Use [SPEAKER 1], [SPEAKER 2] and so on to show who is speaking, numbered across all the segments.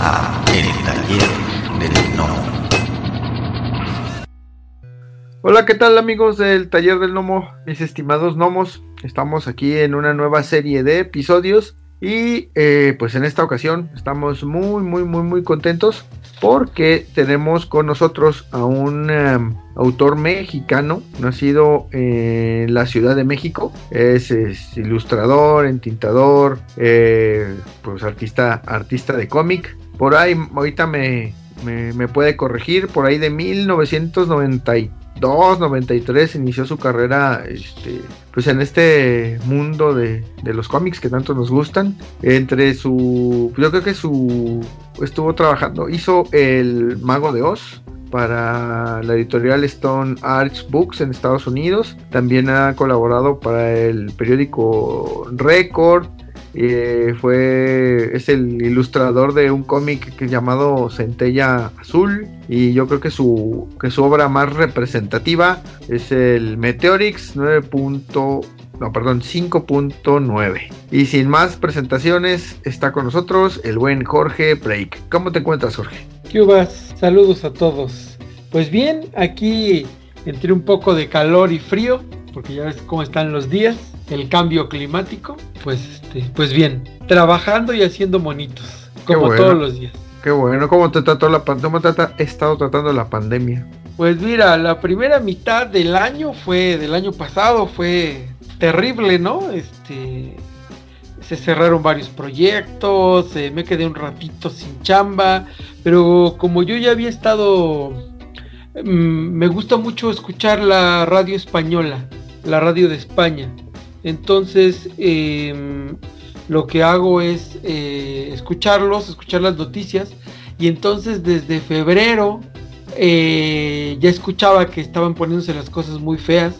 [SPEAKER 1] El Taller del Gnomo.
[SPEAKER 2] Hola, ¿qué tal amigos del Taller del Gnomo? Mis estimados gnomos, estamos aquí en una nueva serie de episodios y eh, pues en esta ocasión estamos muy, muy, muy, muy contentos porque tenemos con nosotros a un em, autor mexicano nacido en la Ciudad de México. Es, ilustrador, entintador, eh, pues artista, artista de cómic. Por ahí, ahorita me, me, me puede corregir, por ahí de 1993 93 inició su carrera este, pues en este mundo de, los cómics que tanto nos gustan. Entre su, yo creo que su, estuvo trabajando, hizo El Mago de Oz para la editorial Stone Arts Books en Estados Unidos. También ha colaborado para el periódico Record, eh, fue es el ilustrador de un cómic llamado Centella Azul y yo creo que su que su obra más representativa es el Meteorix 9. No, perdón, 5.9. Y sin más presentaciones, está con nosotros el buen Jorge Break. ¿Cómo te encuentras, Jorge?
[SPEAKER 3] ¿Qué Saludos a todos. Pues bien, aquí entre un poco de calor y frío, porque ya ves cómo están los días el cambio climático, pues este, pues bien, trabajando y haciendo monitos, como todos los días.
[SPEAKER 2] Qué bueno, ¿cómo te trató la pandemia? ¿Cómo te ha estado tratando la pandemia?
[SPEAKER 3] Pues mira, la primera mitad del año fue, del año pasado, fue terrible, ¿no? Este, se cerraron varios proyectos, eh, me quedé un ratito sin chamba, pero como yo ya había estado, mm, me gusta mucho escuchar la radio española, la radio de España. Entonces, em, lo que hago es eh, escucharlos, escuchar las noticias. Y entonces desde febrero eh, ya escuchaba que estaban poniéndose las cosas muy feas.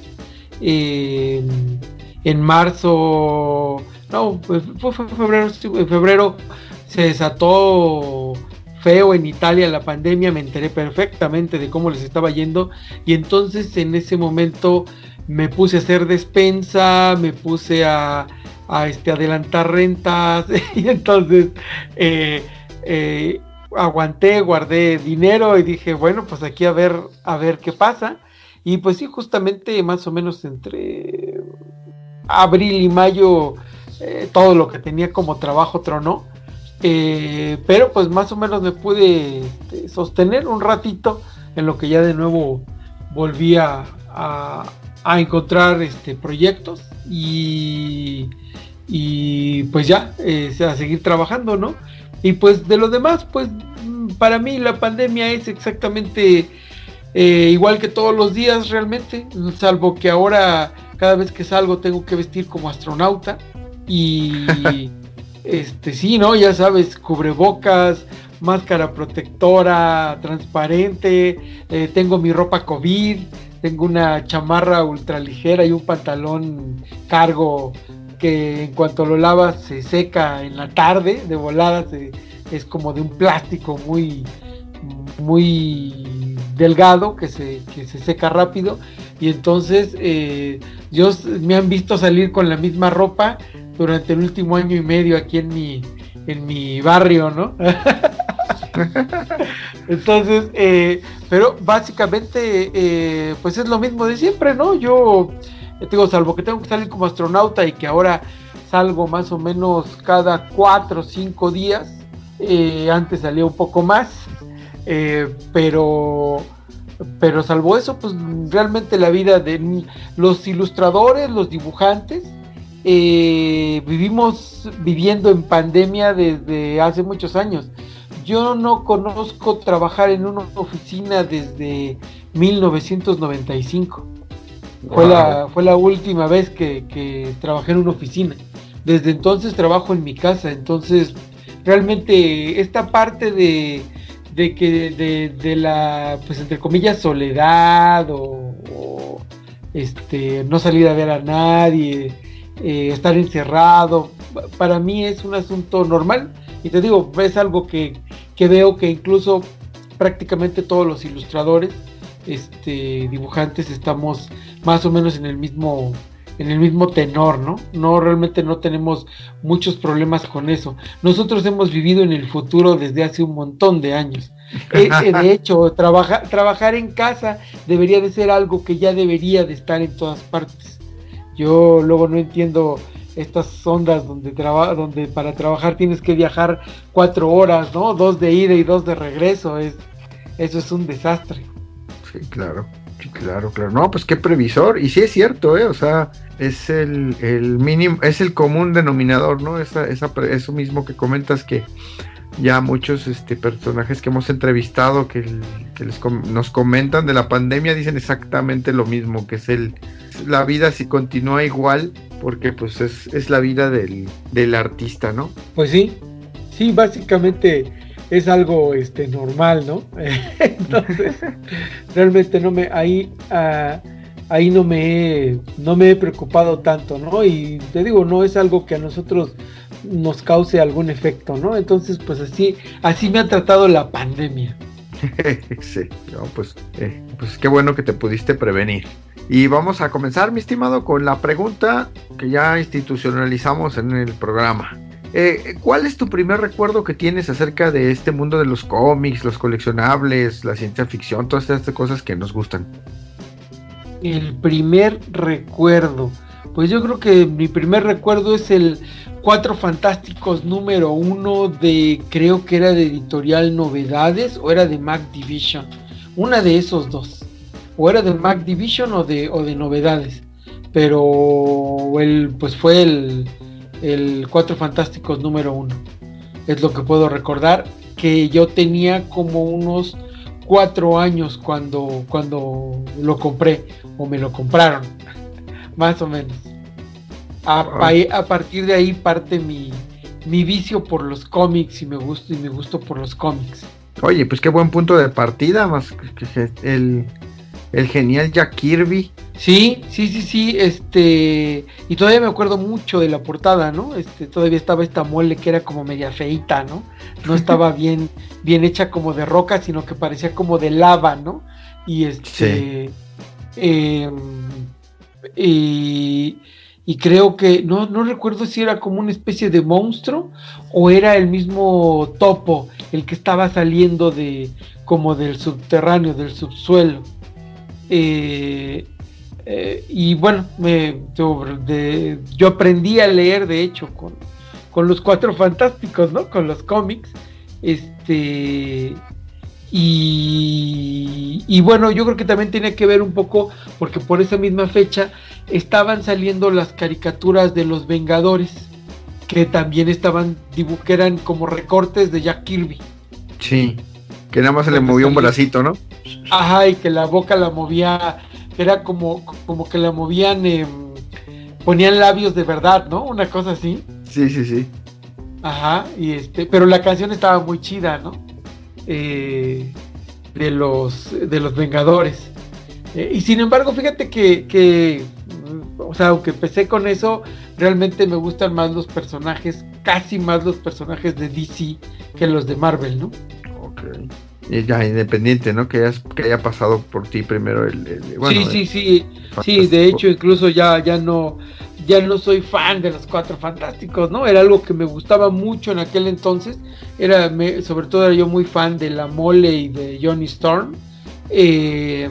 [SPEAKER 3] Em, en marzo, no, fue, febrero, en febrero se desató feo en Italia la pandemia, me enteré perfectamente de cómo les estaba yendo y entonces en ese momento me puse a hacer despensa, me puse a, este, adelantar rentas y entonces eh, eh, aguanté, guardé dinero y dije, bueno, pues aquí a ver, a ver qué pasa. Y pues sí, justamente más o menos entre abril y mayo eh, todo lo que tenía como trabajo tronó. pero pues más o menos me pude este, sostener un ratito en lo que ya de nuevo volvía a, a encontrar este, proyectos y, y pues ya, eh, a seguir trabajando, ¿no? Y pues de lo demás, pues para mí la pandemia es exactamente eh, igual que todos los días realmente, salvo que ahora cada vez que salgo tengo que vestir como astronauta y este sí, ¿no? Ya sabes, cubrebocas, máscara protectora transparente, eh, tengo mi ropa COVID, tengo una chamarra ultra ligera y un pantalón cargo que en cuanto lo lavas se seca en la tarde, de volada es como de un plástico muy, muy delgado que se, se seca rápido y entonces eh, yo, me han visto salir con la misma ropa durante el último año y medio aquí en mi, en mi barrio, ¿no? Entonces, eh, pero básicamente, eh, pues es lo mismo de siempre, ¿no? Yo, eh, digo, salvo que tengo que salir como astronauta y que ahora salgo más o menos cada cuatro o cinco días, antes salía un poco más, pero pero salvo eso, pues realmente la vida de los ilustradores, los dibujantes, vivimos viviendo en pandemia desde hace muchos años. Yo no conozco trabajar en una oficina desde 1995. Fue, la, fue la última vez que, trabajé en una oficina. Desde entonces trabajo en mi casa. Entonces, realmente esta parte de, de que de, la, pues entre comillas, soledad o, este, no salir a ver a nadie, eh, estar encerrado, para mí es un asunto normal. Y te digo, es algo que, que veo que incluso prácticamente todos los ilustradores, este, dibujantes, estamos más o menos en el mismo, en el mismo tenor, ¿no? No, realmente no tenemos muchos problemas con eso. Nosotros hemos vivido en el futuro desde hace un montón de años. Eh, eh, de hecho, trabajar en casa debería de ser algo que ya debería de estar en todas partes. Yo luego no entiendo estas ondas donde, donde para trabajar tienes que viajar cuatro horas, ¿no? Dos de ida y dos de regreso. Es, eso es un desastre.
[SPEAKER 2] Sí, claro. claro, claro. No, pues qué previsor. Y sí es cierto, ¿eh? O sea, es el, el mínimo, es el común denominador, ¿no? Esa, esa, eso mismo que comentas que ya muchos este, personajes que hemos entrevistado que, les nos comentan de la pandemia dicen exactamente lo mismo, que es el la vida si continúa igual, porque pues es, es la vida del, del, artista, ¿no?
[SPEAKER 3] Pues sí, sí, básicamente es algo este normal, ¿no? Entonces, realmente no me, ahí, uh, ahí no me, he, no me he preocupado tanto, ¿no? Y te digo, no es algo que a nosotros nos cause algún efecto, ¿no? Entonces, pues así, así me ha tratado la pandemia.
[SPEAKER 2] sí, no, pues, eh, pues qué bueno que te pudiste prevenir. Y vamos a comenzar, mi estimado, con la pregunta que ya institucionalizamos en el programa. Eh, ¿Cuál es tu primer recuerdo que tienes acerca de este mundo de los cómics, los coleccionables, la ciencia ficción, todas estas cosas que nos gustan?
[SPEAKER 3] El primer recuerdo. Pues yo creo que mi primer recuerdo es el Cuatro Fantásticos número uno de, creo que era de editorial Novedades o era de Mac Division. Una de esos dos. O era de Mac Division o de, o de Novedades. Pero el, pues fue el, el Cuatro Fantásticos número uno. Es lo que puedo recordar. Que yo tenía como unos cuatro años cuando, cuando lo compré. O me lo compraron. Más o menos. A, partir de ahí parte mi, vicio por los cómics y me gusto y me gusto por los cómics.
[SPEAKER 2] Oye, pues qué buen punto de partida, más que el, el genial Jack Kirby.
[SPEAKER 3] Sí, sí, sí, sí, este, y todavía me acuerdo mucho de la portada, ¿no? Este, todavía estaba esta mole que era como media feita, ¿no? No estaba bien, bien hecha como de roca, sino que parecía como de lava, ¿no? Y este, em, y y creo que no, no recuerdo si era como una especie de monstruo o era el mismo topo el que estaba saliendo de como del subterráneo, del subsuelo. Eh, eh, y bueno, me, yo aprendí a leer de hecho con, con los cuatro fantásticos, ¿no? Con los cómics. Este y, bueno, yo creo que también tiene que ver un poco, porque por esa misma fecha estaban saliendo las caricaturas de los Vengadores, que también estaban, que eran como recortes de Jack Kirby.
[SPEAKER 2] Sí, que nada más se le movía un bracito, ¿no?
[SPEAKER 3] Ajá, y que la boca la movía, era como, como que la movían, ponían labios de verdad, ¿no? Una cosa así.
[SPEAKER 2] Sí, sí, sí.
[SPEAKER 3] Ajá, y este, pero la canción estaba muy chida, ¿no? Eh, de, los, de los Vengadores. Eh, y sin embargo, fíjate que, mm, o sea, aunque empecé con eso, realmente me gustan más los personajes, casi más los personajes de DC que los de Marvel, ¿no?
[SPEAKER 2] Ok. Y ya independiente, ¿no? Que, que haya pasado por ti primero el...
[SPEAKER 3] sí, sí, sí. Sí, de hecho, incluso ya, ya no ya no soy fan de los Cuatro Fantásticos, ¿no? Era algo que me gustaba mucho en aquel entonces. Era, sobre todo era yo muy fan de La Mole y de Johnny Storm. Eh,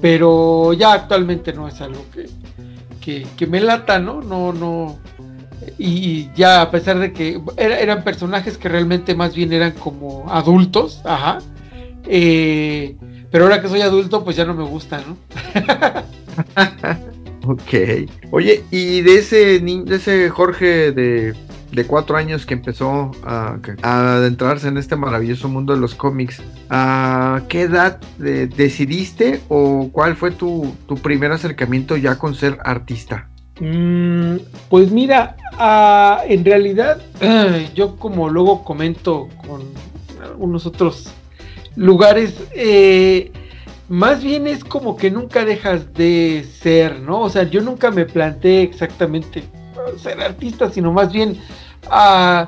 [SPEAKER 3] pero ya actualmente no es algo que, que, me lata, ¿no? No, no. Y, ya a pesar de que eran personajes que realmente más bien eran como adultos, ajá. Eh, pero ahora que soy adulto, pues ya no me gusta, ¿no?
[SPEAKER 2] Ok. Oye, y de ese, de ese Jorge de, cuatro años que empezó a, adentrarse en este maravilloso mundo de los cómics, ¿a qué edad decidiste o cuál fue tu, primer acercamiento ya con ser artista?
[SPEAKER 3] Mm, pues mira, en realidad yo como luego comento con algunos otros lugares, eh, más bien es como que nunca dejas de ser, ¿no? O sea, yo nunca me planteé exactamente ser artista, sino más bien ah,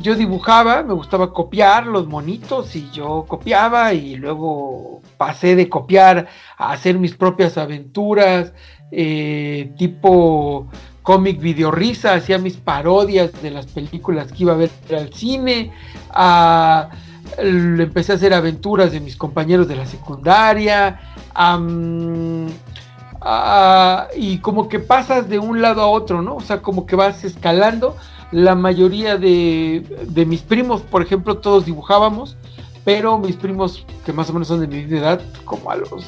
[SPEAKER 3] yo dibujaba, me gustaba copiar los monitos y yo copiaba y luego pasé de copiar a hacer mis propias aventuras, eh, tipo cómic video risa, hacía mis parodias de las películas que iba a ver al cine, empecé a hacer aventuras de mis compañeros de la secundaria, y como que pasas de un lado a otro, ¿no? O sea, como que vas escalando. La mayoría de, mis primos, por ejemplo, todos dibujábamos, pero mis primos, que más o menos son de mi edad, como a los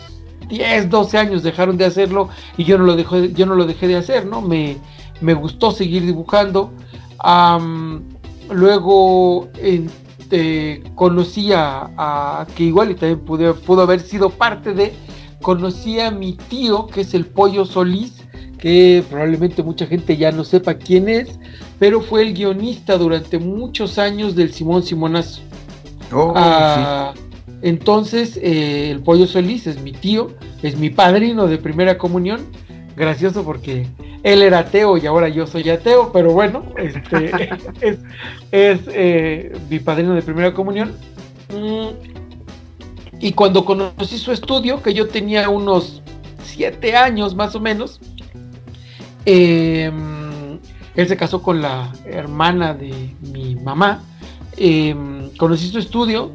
[SPEAKER 3] 10, 12 años dejaron de hacerlo y yo no lo dejé, yo no lo dejé de hacer, ¿no? Me, me gustó seguir dibujando. luego este, conocí a, que igual y también pude, pudo haber sido parte de, conocí a mi tío, que es el Pollo Solís, que probablemente mucha gente ya no sepa quién es, pero fue el guionista durante muchos años del Simón Simonazo. Oh, ah, entonces, eh, el Pollo Solís es mi tío, es mi padrino de primera comunión. Gracioso porque él era ateo y ahora yo soy ateo, pero bueno, este, es, eh, mi padrino de primera comunión. Mm, y cuando conocí su estudio, que yo tenía unos siete años más o menos, em, él se casó con la hermana de mi mamá. Em, conocí su estudio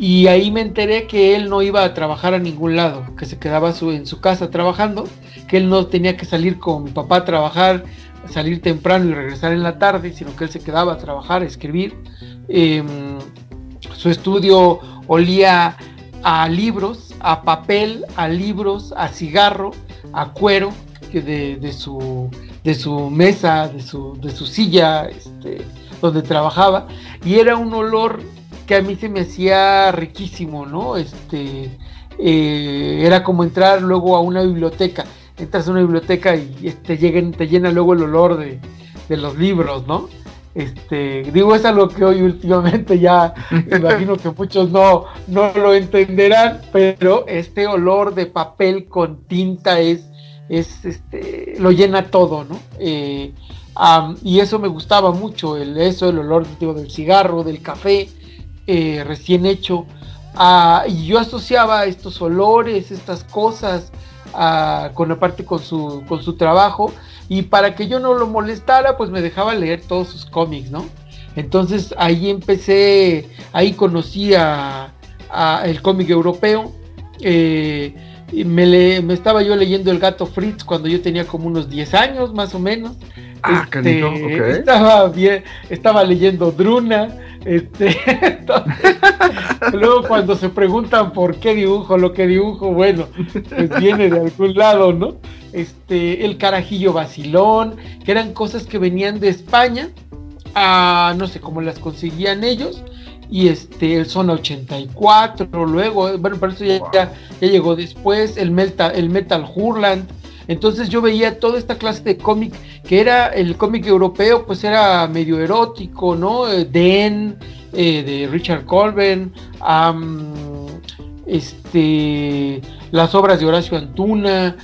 [SPEAKER 3] y ahí me enteré que él no iba a trabajar a ningún lado, que se quedaba en su casa trabajando, que él no tenía que salir con mi papá a trabajar, salir temprano y regresar en la tarde, sino que él se quedaba a trabajar, a escribir. Em, su estudio olía a libros, a papel, a libros, a cigarro, a cuero de, de, su, de su mesa, de su, de su silla este, donde trabajaba. Y era un olor que a mí se me hacía riquísimo, ¿no? Este, eh, era como entrar luego a una biblioteca. Entras a una biblioteca y te, te llena luego el olor de, de los libros, ¿no? Este, digo, es algo que hoy últimamente ya imagino que muchos no, no lo entenderán, pero este olor de papel con tinta es, es este, lo llena todo, ¿no? Eh, y eso me gustaba mucho, el, eso, el olor del cigarro, del café eh, recién hecho. Ah, y yo asociaba estos olores, estas cosas, ah, con aparte con su, con su trabajo y para que yo no lo molestara, pues me dejaba leer todos sus cómics, ¿no? Entonces ahí empecé, ahí conocí a, el cómic europeo. Eh, me, me, estaba yo leyendo El gato Fritz cuando yo tenía como unos 10 años más o menos.
[SPEAKER 2] Ah, este,
[SPEAKER 3] Estaba bien, estaba leyendo Druna. Este, luego cuando se preguntan por qué dibujo lo que dibujo, bueno, pues viene de algún lado, ¿no? Este, el carajillo vacilón, que eran cosas que venían de España, a, no sé cómo las conseguían ellos, y este, el Zona 84, luego, bueno, para eso ya, ya, llegó después, el Metal, el Metal Hurland, entonces yo veía toda esta clase de cómic, que era el cómic europeo, pues era medio erótico, ¿no? Eh, Den, eh, de Richard Colben, este, las obras de Horacio Antuna,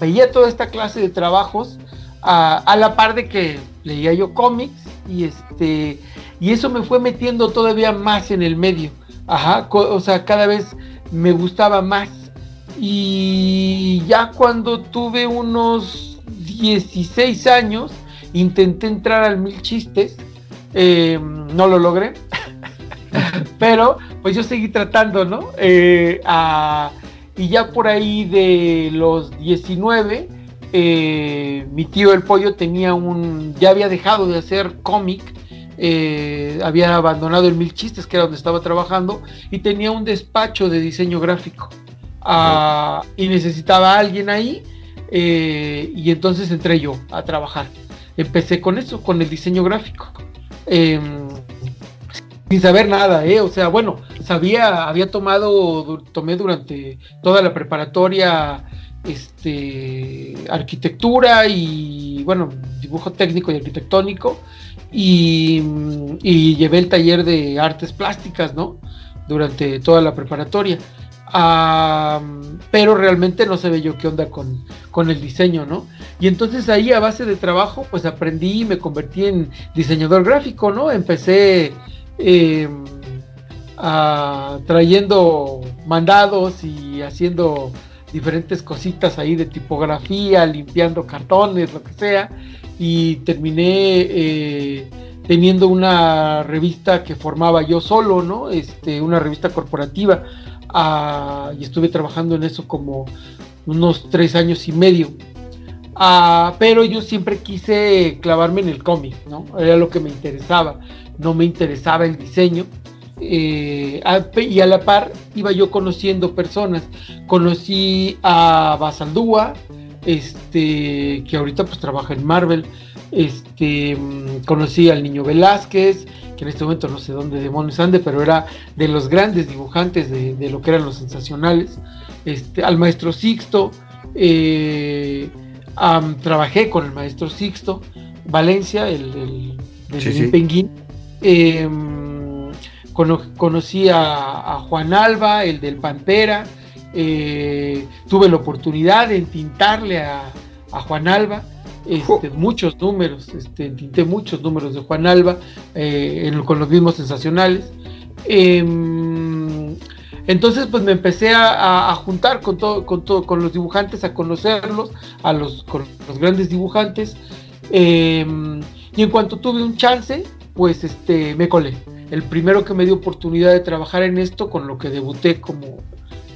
[SPEAKER 3] veía toda esta clase de trabajos a la par de que leía yo cómics y este y eso me fue metiendo todavía más en el medio. Ajá, o sea, cada vez me gustaba más y ya cuando tuve unos 16 años, intenté entrar al Mil Chistes. Em, no lo logré. Pero pues yo seguí tratando, ¿no? Eh, y ya por ahí de los 19, eh, mi tío el pollo tenía un... ya había dejado de hacer cómic. Eh, había abandonado el Mil Chistes, que era donde estaba trabajando, y tenía un despacho de diseño gráfico y necesitaba a alguien ahí eh, y entonces entré yo a trabajar. Empecé con eso, con el diseño gráfico. Em, sin saber nada, ¿eh? O sea, bueno, sabía, había tomado, tomé durante toda la preparatoria este, arquitectura y, bueno, dibujo técnico y arquitectónico y, y llevé el taller de artes plásticas, ¿no? Durante toda la preparatoria pero realmente no sabía yo qué onda con, con, el diseño, ¿no? Y entonces ahí a base de trabajo, pues aprendí y me convertí en diseñador gráfico, ¿no? Empecé em, trayendo mandados y haciendo diferentes cositas ahí de tipografía, limpiando cartones, lo que sea, y terminé eh, teniendo una revista que formaba yo solo, ¿no? Este, una revista corporativa, y estuve trabajando en eso como unos tres años y medio. Ah, pero yo siempre quise clavarme en el cómic, ¿no? Era lo que me interesaba, no me interesaba el diseño. Eh, y a la par iba yo conociendo personas. Conocí a Basaldúa, este, que ahorita pues trabaja en Marvel. Este, mm, conocí al niño Velázquez, que en este momento no sé dónde demonios ande, pero era de los grandes dibujantes de, lo que eran los sensacionales. Este, al maestro Sixto, eh, trabajé con el maestro Sixto Valencia, el, del Penguín. Em, conocí a, Juan Alba, el del Pantera. Eh, tuve la oportunidad de entintarle a, Juan Alba. Este, muchos números, este, tinté muchos números de Juan Alba eh, con los mismos sensacionales. Em, entonces, pues me empecé a, juntar con todo, con todo, con los dibujantes, a conocerlos, a los, con los grandes dibujantes. Em, y en cuanto tuve un chance, pues este, me colé. El primero que me dio oportunidad de trabajar en esto, con lo que debuté como,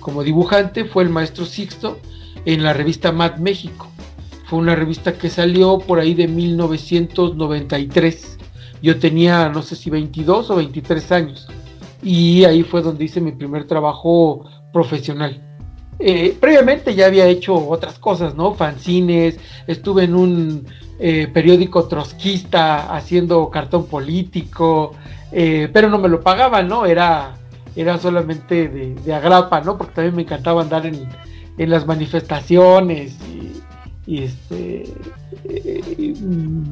[SPEAKER 3] como dibujante, fue el maestro Sixto en la revista Mad México. Fue una revista que salió por ahí de 1993. Yo tenía, no sé si 22 o 23 años y ahí fue donde hice mi primer trabajo profesional. Eh, previamente ya había hecho otras cosas, ¿no? Fanzines, estuve en un eh, periódico trotskista haciendo cartón político, eh, pero no me lo pagaban, ¿no? Era, era solamente de, agrapa, ¿no? Porque también me encantaba andar en, en las manifestaciones y este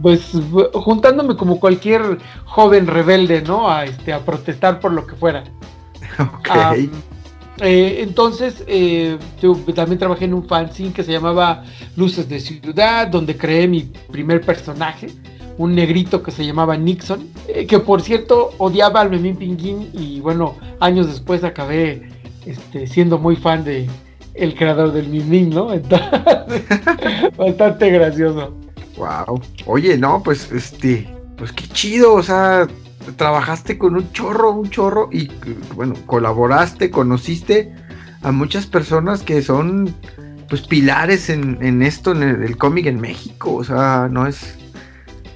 [SPEAKER 3] pues juntándome como cualquier joven rebelde no a este a protestar por lo que fuera. Eh, entonces eh, yo también trabajé en un fanzine que se llamaba Luces de Ciudad donde creé mi primer personaje un negrito que se llamaba Nixon eh, que por cierto odiaba al Memín Pinguín y bueno años después acabé este, siendo muy fan de el creador del Mimín, ¿no? bastante gracioso.
[SPEAKER 2] Wow. Oye, no, pues este, pues qué chido, o sea, trabajaste con un chorro, un chorro y bueno, colaboraste, conociste a muchas personas que son pues pilares en, esto, en el, cómic en México, o sea, no es,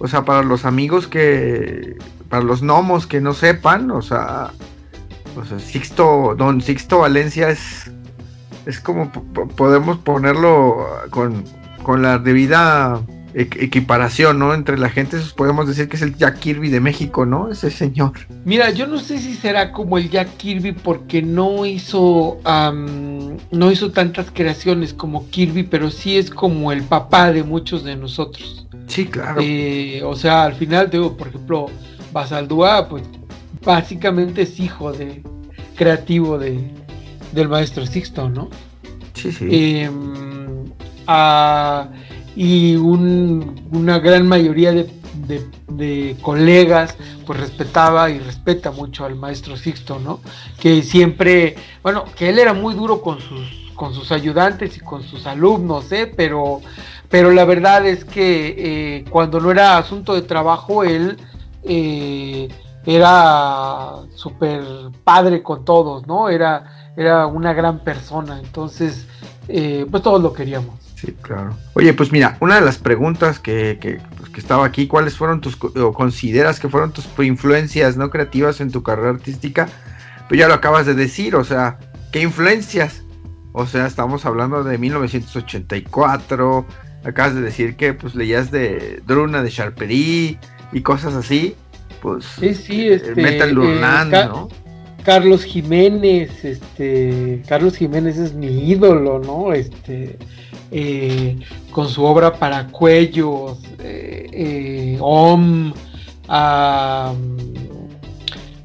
[SPEAKER 2] o sea, para los amigos que, para los gnomos que no sepan, o sea, o sea, Sixto, don Sixto Valencia es es como podemos ponerlo con, la debida equiparación, ¿no? Entre la gente, podemos decir que es el Jack Kirby de México, ¿no? Ese señor.
[SPEAKER 3] Mira, yo no sé si será como el Jack Kirby porque no hizo, no hizo tantas creaciones como Kirby, pero sí es como el papá de muchos de nosotros.
[SPEAKER 2] Sí, claro.
[SPEAKER 3] Eh, o sea, al final, digo, por ejemplo, Basaldúa, pues básicamente es hijo de creativo de, del maestro Sixto, ¿no?
[SPEAKER 2] Sí, sí.
[SPEAKER 3] Em, y una gran mayoría de, colegas pues respetaba y respeta mucho al maestro Sixto, ¿no? Que siempre, bueno, que él era muy duro con sus, con sus ayudantes y con sus alumnos, ¿eh? Pero, pero la verdad es que eh, cuando no era asunto de trabajo, él... Eh, era súper padre con todos, ¿no? Era, era una gran persona, entonces, eh, pues todos lo queríamos.
[SPEAKER 2] Sí, claro. Oye, pues mira, una de las preguntas que, que, pues, que estaba aquí, ¿cuáles fueron tus, o consideras que fueron tus influencias no creativas en tu carrera artística? Pues ya lo acabas de decir, o sea, ¿qué influencias? O sea, estamos hablando de 1984, acabas de decir que pues leías de Druna de Charperie y cosas así, pues
[SPEAKER 3] sí, sí, este, Metal eh, ¿no? Carlos Jiménez, este, Carlos Jiménez es mi ídolo, ¿no? Este, eh, con su obra para cuellos, eh, eh, OM,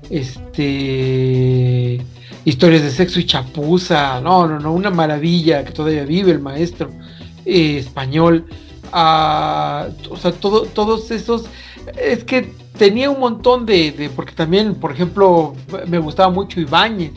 [SPEAKER 3] este, historias de sexo y chapuza, no, no, no, una maravilla que todavía vive el maestro español. Ah, o sea, todo, todos esos, es que tenía un montón de, porque también, por ejemplo, me gustaba mucho Ibáñez.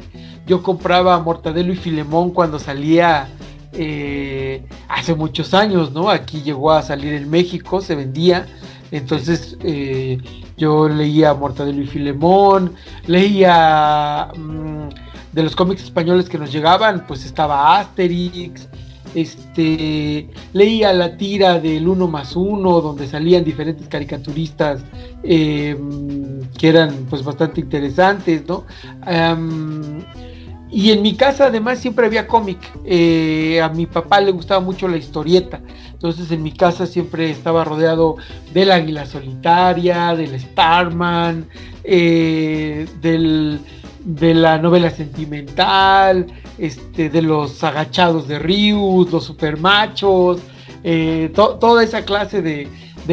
[SPEAKER 3] Yo compraba Mortadelo y Filemón cuando salía eh, hace muchos años, ¿no? Aquí llegó a salir en México, se vendía. Entonces eh, yo leía Mortadelo y Filemón, leía mm, de los cómics españoles que nos llegaban, pues estaba Asterix, este, leía la tira del uno más uno, donde salían diferentes caricaturistas em, que eran pues bastante interesantes, ¿no? y en mi casa además siempre había cómic. Eh, a mi papá le gustaba mucho la historieta. Entonces en mi casa siempre estaba rodeado del Águila Solitaria, del Starman, eh, del de la novela sentimental, este, de los agachados de Rius, los supermachos, eh, toda esa clase de,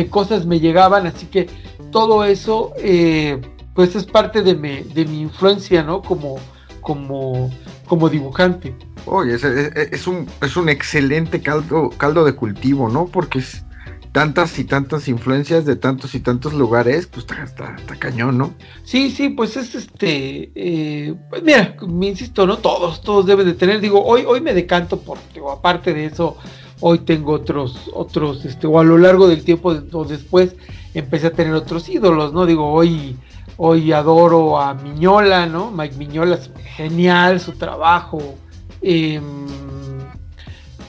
[SPEAKER 3] cosas me llegaban, así que todo eso eh, pues es parte de mi, de mi influencia, ¿no? Como, como, como dibujante.
[SPEAKER 2] Oye, es, es, un, es un excelente caldo, caldo de cultivo, ¿no? Porque es, tantas y tantas influencias de tantos y tantos lugares, pues está, cañón, ¿no?
[SPEAKER 3] Sí, sí, pues es este, eh, pues mira, me insisto, ¿no? Todos, todos deben de tener, digo, hoy, hoy me decanto por, digo, aparte de eso, hoy tengo otros, otros, este, o a lo largo del tiempo o después empecé a tener otros ídolos, ¿no? Digo, hoy, hoy adoro a Miñola, ¿no? Mike Miñola genial su trabajo. Eh,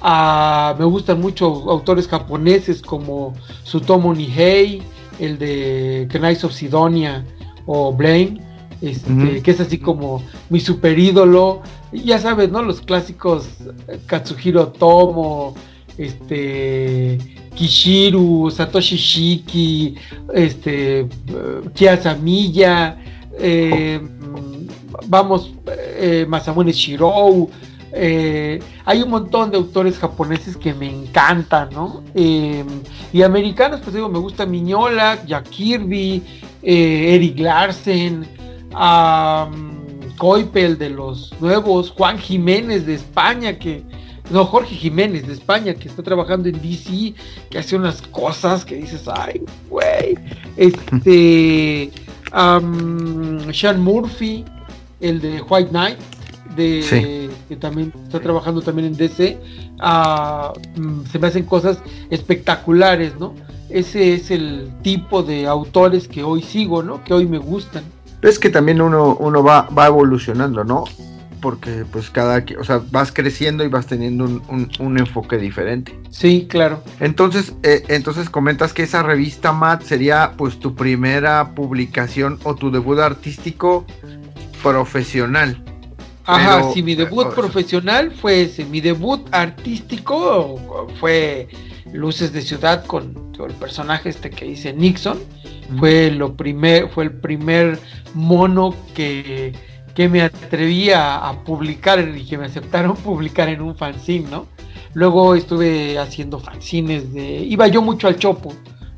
[SPEAKER 3] me gustan mucho autores japoneses como Sutomo Nihei, el de Knights of Sidonia o Blame, este, que es así como mi super ídolo. Ya sabes, ¿no? Los clásicos eh, Katsuhiro Tomo, este, Kishiru, Satoshi Shiki, este, Kiasamiya, eh, vamos, eh, Masamune Shirou, eh, hay un montón de autores japoneses que me encantan, ¿no? Eh, y americanos, pues digo, me gusta Miñola, Jack Kirby, eh, Eric Larsen, um, Coipel de los nuevos, Juan Jiménez de España, que. No, Jorge Jiménez de España, que está trabajando en DC, que hace unas cosas que dices, ay, güey. Este. Sean Murphy, el de White Knight de que también está trabajando también en DC, ah, mm, se me hacen cosas espectaculares, ¿no? Ese es el tipo de autores que hoy sigo, ¿no? Que hoy me gustan.
[SPEAKER 2] Es que también uno, uno va, va evolucionando, ¿no? Porque pues cada, o sea, vas creciendo y vas teniendo un, enfoque diferente.
[SPEAKER 3] Sí, claro.
[SPEAKER 2] Entonces, eh, entonces comentas que esa revista Matt sería pues tu primera publicación o tu debut artístico profesional.
[SPEAKER 3] Ajá, sí, mi debut profesional fue ese. Mi debut artístico fue Luces de Ciudad con, el personaje este que dice Nixon. Fue lo primer, fue el primer mono que, que me atreví a, publicar y que me aceptaron publicar en un fanzine, ¿no? Luego estuve haciendo fanzines de. Iba yo mucho al chopo.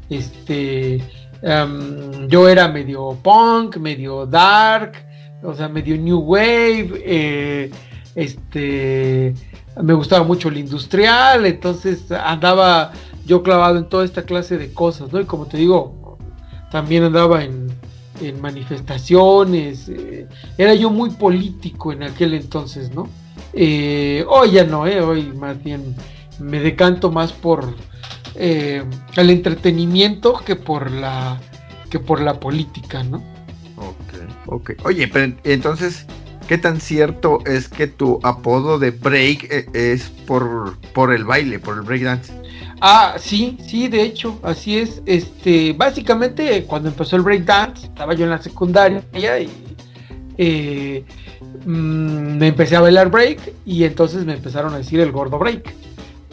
[SPEAKER 3] Este. Em, yo era medio punk, medio dark o sea, medio New Wave, eh, este, me gustaba mucho el industrial, entonces andaba yo clavado en toda esta clase de cosas, ¿no? Y como te digo, también andaba en, manifestaciones, eh, era yo muy político en aquel entonces, ¿no? Eh, hoy ya no, hoy más bien me decanto más por el entretenimiento que por la que por la política, ¿no?
[SPEAKER 2] Ok. Oye, pero entonces, ¿qué tan cierto es que tu apodo de break eh, es por, por el baile, por el breakdance?
[SPEAKER 3] Ah, sí, sí, de hecho, así es. Este, básicamente, cuando empezó el breakdance, estaba yo en la secundaria y eh, mm, me empecé a bailar break y entonces me empezaron a decir el gordo break.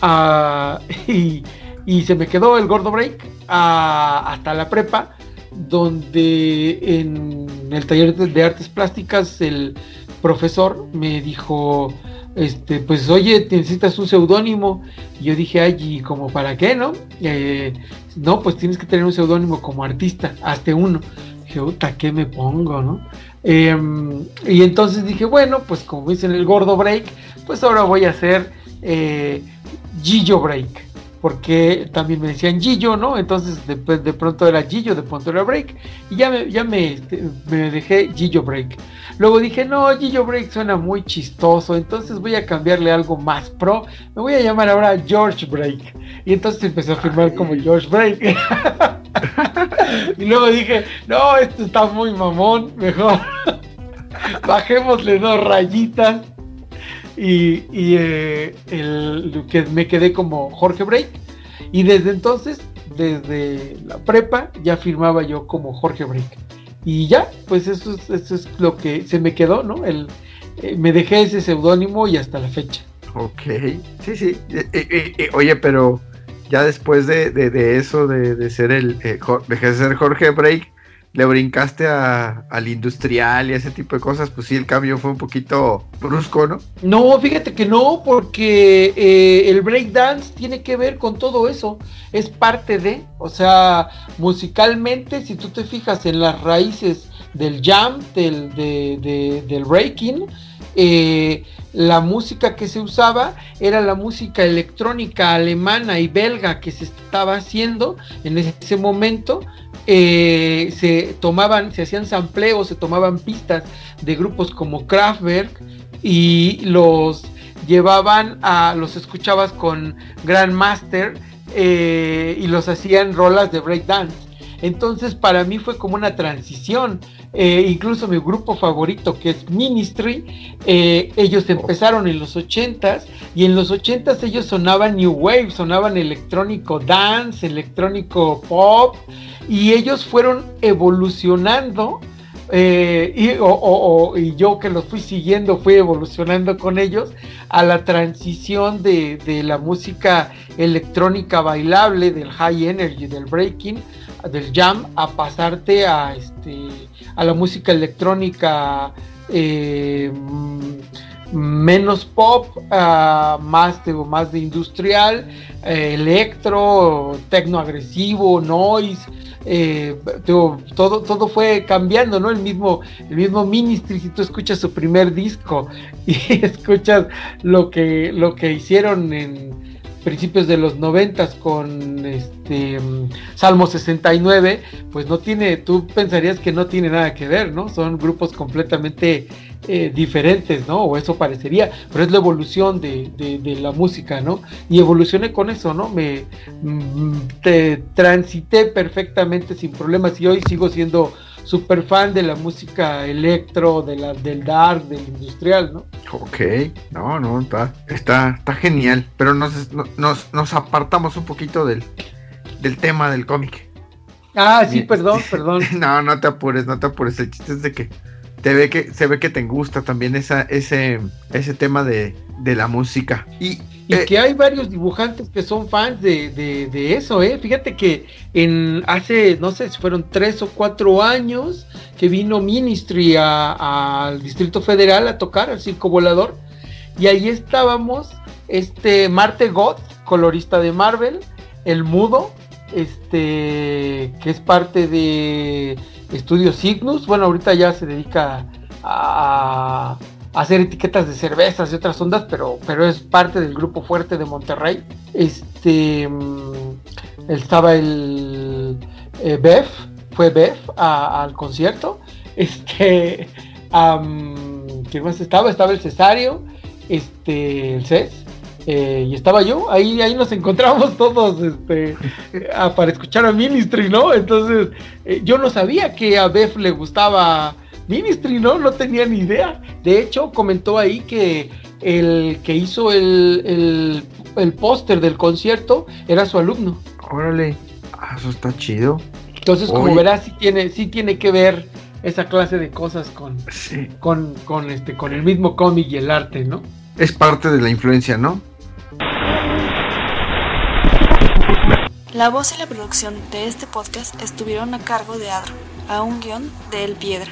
[SPEAKER 3] Ah, y, se me quedó el gordo break ah, hasta la prepa donde en el taller de artes plásticas el profesor me dijo, este, pues oye, necesitas un seudónimo. Y yo dije, ay, ¿y como para qué, no? Eh, no, pues tienes que tener un seudónimo como artista, hazte uno. Dije, puta, ¿qué me pongo, no? Em, y entonces dije, bueno, pues como dicen el gordo break, pues ahora voy a hacer eh, Gillo break. Porque también me decían Gillo, ¿no? Entonces de, de pronto era Gillo, de pronto era break. Y ya me, ya me, este, me dejé Gillo break. Luego dije, no, Gillo break suena muy chistoso. Entonces voy a cambiarle algo más pro. Me voy a llamar ahora George break. Y entonces empecé a firmar como George break. y luego dije, no, esto está muy mamón. Mejor bajémosle dos rayitas y, eh, el, que me quedé como Jorge Break. Y desde entonces, desde la prepa, ya firmaba yo como Jorge Break. Y ya, pues eso es, eso es lo que se me quedó, ¿no? El, eh, me dejé ese seudónimo y hasta la fecha.
[SPEAKER 2] Ok, sí, sí. Eh, oye, pero ya después de, de, eso, de, de, ser el, dejé de ser Jorge Break, le brincaste a, al industrial y ese tipo de cosas, pues sí, el cambio fue un poquito brusco, ¿no?
[SPEAKER 3] No, fíjate que no, porque eh, el breakdance tiene que ver con todo eso, es parte de, o sea, musicalmente, si tú te fijas en las raíces del jam, del, del breaking, eh, la música que se usaba era la música electrónica alemana y belga que se estaba haciendo en ese momento eh, se tomaban, se hacían sampleos, se tomaban pistas de grupos como Kraftwerk y los llevaban a, los escuchabas con Grandmaster eh, y los hacían rolas de breakdance. Entonces para mí fue como una transición. Eh, incluso mi grupo favorito que es Ministry, ellos empezaron en los 80s y en los 80s ellos sonaban New Wave, sonaban electrónico dance, electrónico pop y ellos fueron evolucionando eh, y, y, yo que los fui siguiendo fui evolucionando con ellos a la transición de, de, la música electrónica bailable, del high energy, del breaking, del jam, a pasarte a, este, a la música electrónica eh, menos pop, más, de, más de industrial, eh, electro, tecno agresivo, noise eh, todo, todo fue cambiando, ¿no? El mismo, el mismo Ministry, si tú escuchas su primer disco y escuchas lo que, lo que hicieron en principios de los noventas con este Salmo 69, pues no tiene, tú pensarías que no tiene nada que ver, ¿no? Son grupos completamente eh, diferentes, ¿no? O eso parecería, pero es la evolución de, la música, ¿no? Y evolucioné con eso, ¿no? Me mm, te, transité perfectamente sin problemas y hoy sigo siendo súper fan de la música electro, de la, del dark, del industrial, ¿no?
[SPEAKER 2] Ok, no, no, está, está, está genial, pero nos, nos, nos apartamos un poquito del, del tema del cómic.
[SPEAKER 3] Ah, sí, perdón, perdón.
[SPEAKER 2] No, no te apures, no te apures. El chiste es de que te ve que se ve que te gusta también esa, ese, ese tema de, de la música. Y,
[SPEAKER 3] eh, que hay varios dibujantes que son fans de, de, eso, ¿eh? Fíjate que en hace, no sé si fueron tres o cuatro años que vino Ministry al Distrito Federal a tocar al Circo Volador. Y ahí estábamos, este Marte God, colorista de Marvel, el mudo, este, que es parte de Estudio Cygnus. Bueno, ahorita ya se dedica a, hacer etiquetas de cervezas y otras ondas, pero, pero es parte del grupo fuerte de Monterrey. Este mm, estaba el eh, Bef, fue Bef al concierto. Este, ¿quién más estaba? Estaba el Cesario, este, el CES. Eh, y estaba yo, ahí, ahí nos encontramos todos este, para escuchar a Ministry, ¿no? Entonces, eh, yo no sabía que a Beth le gustaba Ministry, ¿no? No tenía ni idea. De hecho, comentó ahí que el que hizo el, el, póster del concierto era su alumno.
[SPEAKER 2] Órale, ah, eso está chido.
[SPEAKER 3] Entonces, como verás, sí tiene, sí tiene que ver esa clase de cosas con, con, con, este, con el mismo cómic y el arte, ¿no?
[SPEAKER 2] Es parte de la influencia, ¿no?
[SPEAKER 4] La voz y la producción de este podcast estuvieron a cargo de Adro, a un guion de El Piedra.